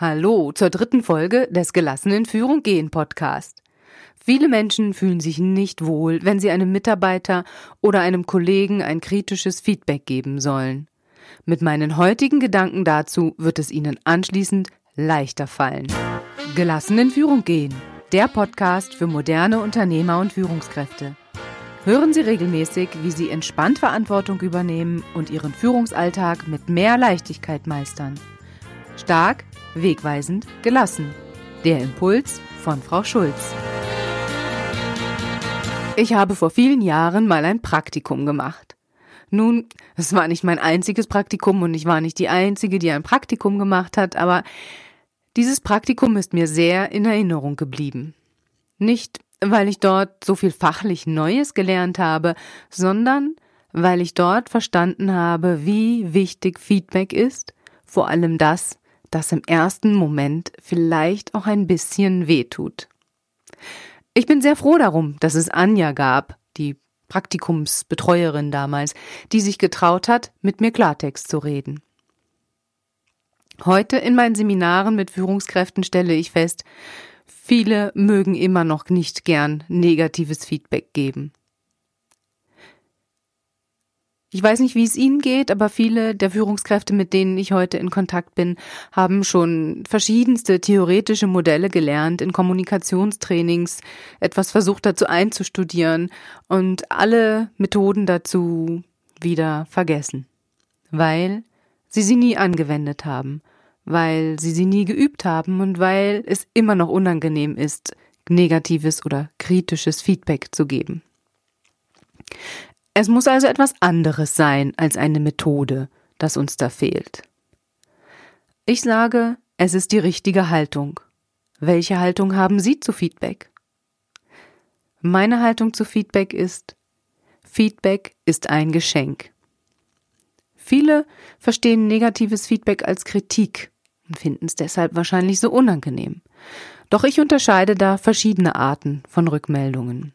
Hallo zur dritten Folge des Gelassenen Führung gehen Podcast. Viele Menschen fühlen sich nicht wohl, wenn sie einem Mitarbeiter oder einem Kollegen ein kritisches Feedback geben sollen. Mit meinen heutigen Gedanken dazu wird es Ihnen anschließend leichter fallen. Gelassenen Führung gehen. Der Podcast für moderne Unternehmer und Führungskräfte. Hören Sie regelmäßig, wie Sie entspannt Verantwortung übernehmen und Ihren Führungsalltag mit mehr Leichtigkeit meistern. Stark, wegweisend, gelassen. Der Impuls von Frau Schulz. Ich habe vor vielen Jahren mal ein Praktikum gemacht. Nun, es war nicht mein einziges Praktikum und ich war nicht die Einzige, die ein Praktikum gemacht hat, aber dieses Praktikum ist mir sehr in Erinnerung geblieben. Nicht, weil ich dort so viel fachlich Neues gelernt habe, sondern weil ich dort verstanden habe, wie wichtig Feedback ist, vor allem das, das im ersten Moment vielleicht auch ein bisschen wehtut. Ich bin sehr froh darum, dass es Anja gab, die Praktikumsbetreuerin damals, die sich getraut hat, mit mir Klartext zu reden. Heute in meinen Seminaren mit Führungskräften stelle ich fest, viele mögen immer noch nicht gern negatives Feedback geben. Ich weiß nicht, wie es Ihnen geht, aber viele der Führungskräfte, mit denen ich heute in Kontakt bin, haben schon verschiedenste theoretische Modelle gelernt, in Kommunikationstrainings etwas versucht dazu einzustudieren und alle Methoden dazu wieder vergessen, weil sie sie nie angewendet haben, weil sie sie nie geübt haben und weil es immer noch unangenehm ist, negatives oder kritisches Feedback zu geben. Es muss also etwas anderes sein als eine Methode, das uns da fehlt. Ich sage, es ist die richtige Haltung. Welche Haltung haben Sie zu Feedback? Meine Haltung zu Feedback ist, Feedback ist ein Geschenk. Viele verstehen negatives Feedback als Kritik und finden es deshalb wahrscheinlich so unangenehm. Doch ich unterscheide da verschiedene Arten von Rückmeldungen.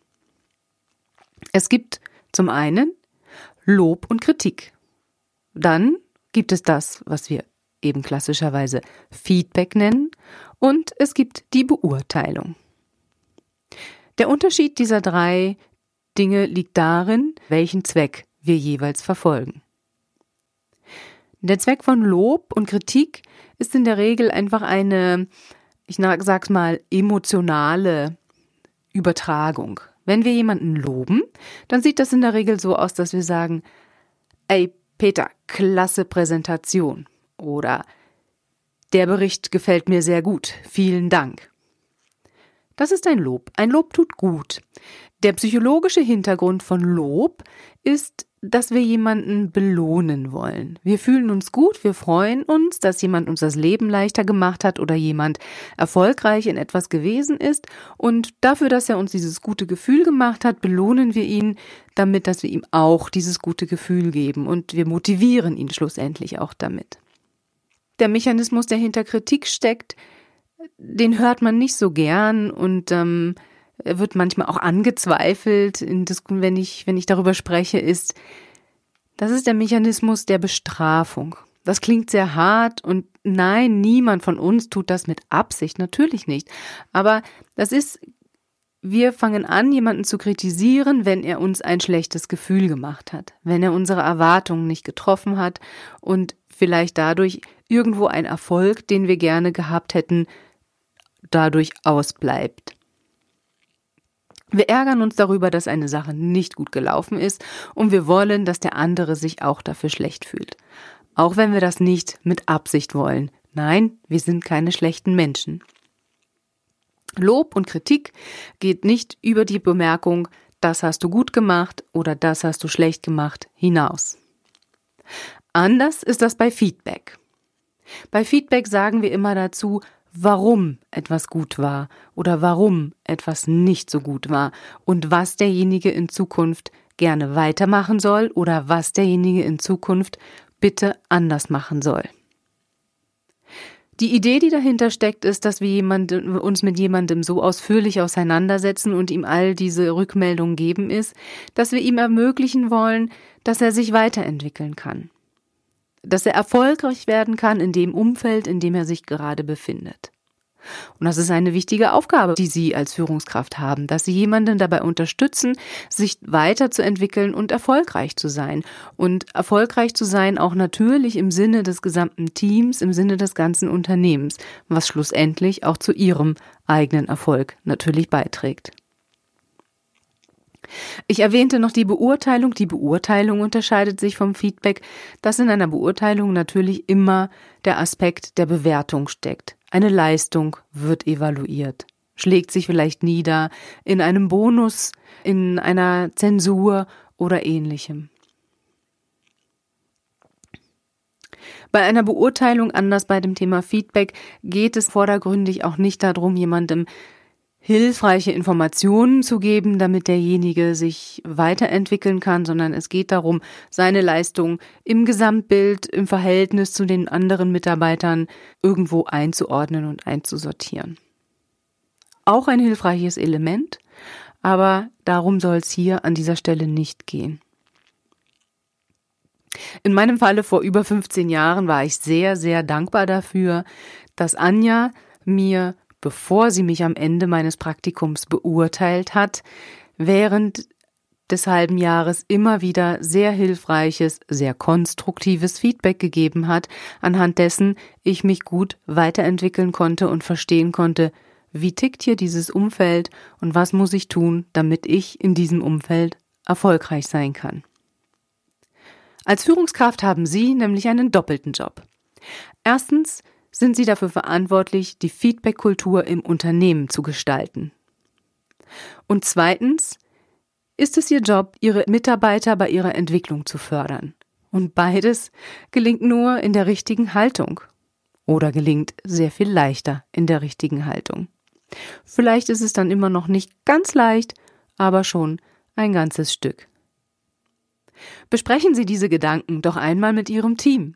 Es gibt zum einen Lob und Kritik. Dann gibt es das, was wir eben klassischerweise Feedback nennen, und es gibt die Beurteilung. Der Unterschied dieser drei Dinge liegt darin, welchen Zweck wir jeweils verfolgen. Der Zweck von Lob und Kritik ist in der Regel einfach eine, ich sag's mal, emotionale Übertragung. Wenn wir jemanden loben, dann sieht das in der Regel so aus, dass wir sagen, ey Peter, klasse Präsentation oder der Bericht gefällt mir sehr gut, vielen Dank. Das ist ein Lob. Ein Lob tut gut. Der psychologische Hintergrund von Lob ist dass wir jemanden belohnen wollen. Wir fühlen uns gut, wir freuen uns, dass jemand uns das Leben leichter gemacht hat oder jemand erfolgreich in etwas gewesen ist und dafür, dass er uns dieses gute Gefühl gemacht hat, belohnen wir ihn damit, dass wir ihm auch dieses gute Gefühl geben und wir motivieren ihn schlussendlich auch damit. Der Mechanismus, der hinter Kritik steckt, den hört man nicht so gern und ähm, wird manchmal auch angezweifelt, wenn ich, wenn ich darüber spreche, ist, das ist der Mechanismus der Bestrafung. Das klingt sehr hart und nein, niemand von uns tut das mit Absicht, natürlich nicht. Aber das ist, wir fangen an, jemanden zu kritisieren, wenn er uns ein schlechtes Gefühl gemacht hat, wenn er unsere Erwartungen nicht getroffen hat und vielleicht dadurch irgendwo ein Erfolg, den wir gerne gehabt hätten, dadurch ausbleibt. Wir ärgern uns darüber, dass eine Sache nicht gut gelaufen ist und wir wollen, dass der andere sich auch dafür schlecht fühlt. Auch wenn wir das nicht mit Absicht wollen. Nein, wir sind keine schlechten Menschen. Lob und Kritik geht nicht über die Bemerkung, das hast du gut gemacht oder das hast du schlecht gemacht hinaus. Anders ist das bei Feedback. Bei Feedback sagen wir immer dazu, warum etwas gut war oder warum etwas nicht so gut war und was derjenige in Zukunft gerne weitermachen soll oder was derjenige in Zukunft bitte anders machen soll. Die Idee, die dahinter steckt, ist, dass wir jemand, uns mit jemandem so ausführlich auseinandersetzen und ihm all diese Rückmeldungen geben, ist, dass wir ihm ermöglichen wollen, dass er sich weiterentwickeln kann. Dass er erfolgreich werden kann in dem Umfeld, in dem er sich gerade befindet. Und das ist eine wichtige Aufgabe, die Sie als Führungskraft haben, dass Sie jemanden dabei unterstützen, sich weiterzuentwickeln und erfolgreich zu sein. Und erfolgreich zu sein auch natürlich im Sinne des gesamten Teams, im Sinne des ganzen Unternehmens, was schlussendlich auch zu Ihrem eigenen Erfolg natürlich beiträgt. Ich erwähnte noch die Beurteilung. Die Beurteilung unterscheidet sich vom Feedback, dass in einer Beurteilung natürlich immer der Aspekt der Bewertung steckt. Eine Leistung wird evaluiert, schlägt sich vielleicht nieder in einem Bonus, in einer Zensur oder ähnlichem. Bei einer Beurteilung, anders bei dem Thema Feedback, geht es vordergründig auch nicht darum, jemandem hilfreiche Informationen zu geben, damit derjenige sich weiterentwickeln kann, sondern es geht darum, seine Leistung im Gesamtbild, im Verhältnis zu den anderen Mitarbeitern irgendwo einzuordnen und einzusortieren. Auch ein hilfreiches Element, aber darum soll es hier an dieser Stelle nicht gehen. In meinem Falle vor über 15 Jahren war ich sehr, sehr dankbar dafür, dass Anja mir bevor sie mich am Ende meines Praktikums beurteilt hat, während des halben Jahres immer wieder sehr hilfreiches, sehr konstruktives Feedback gegeben hat, anhand dessen ich mich gut weiterentwickeln konnte und verstehen konnte, wie tickt hier dieses Umfeld und was muss ich tun, damit ich in diesem Umfeld erfolgreich sein kann. Als Führungskraft haben Sie nämlich einen doppelten Job. Erstens sind sie dafür verantwortlich, die Feedback-Kultur im Unternehmen zu gestalten. Und zweitens ist es ihr Job, ihre Mitarbeiter bei ihrer Entwicklung zu fördern. Und beides gelingt nur in der richtigen Haltung. Oder gelingt sehr viel leichter in der richtigen Haltung. Vielleicht ist es dann immer noch nicht ganz leicht, aber schon ein ganzes Stück. Besprechen Sie diese Gedanken doch einmal mit Ihrem Team.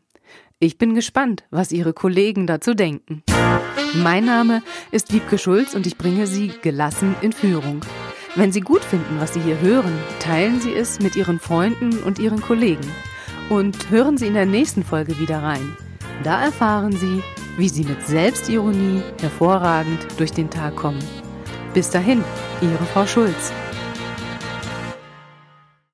Ich bin gespannt, was Ihre Kollegen dazu denken. Mein Name ist Wiebke Schulz und ich bringe Sie gelassen in Führung. Wenn Sie gut finden, was Sie hier hören, teilen Sie es mit Ihren Freunden und Ihren Kollegen. Und hören Sie in der nächsten Folge wieder rein. Da erfahren Sie, wie Sie mit Selbstironie hervorragend durch den Tag kommen. Bis dahin, Ihre Frau Schulz.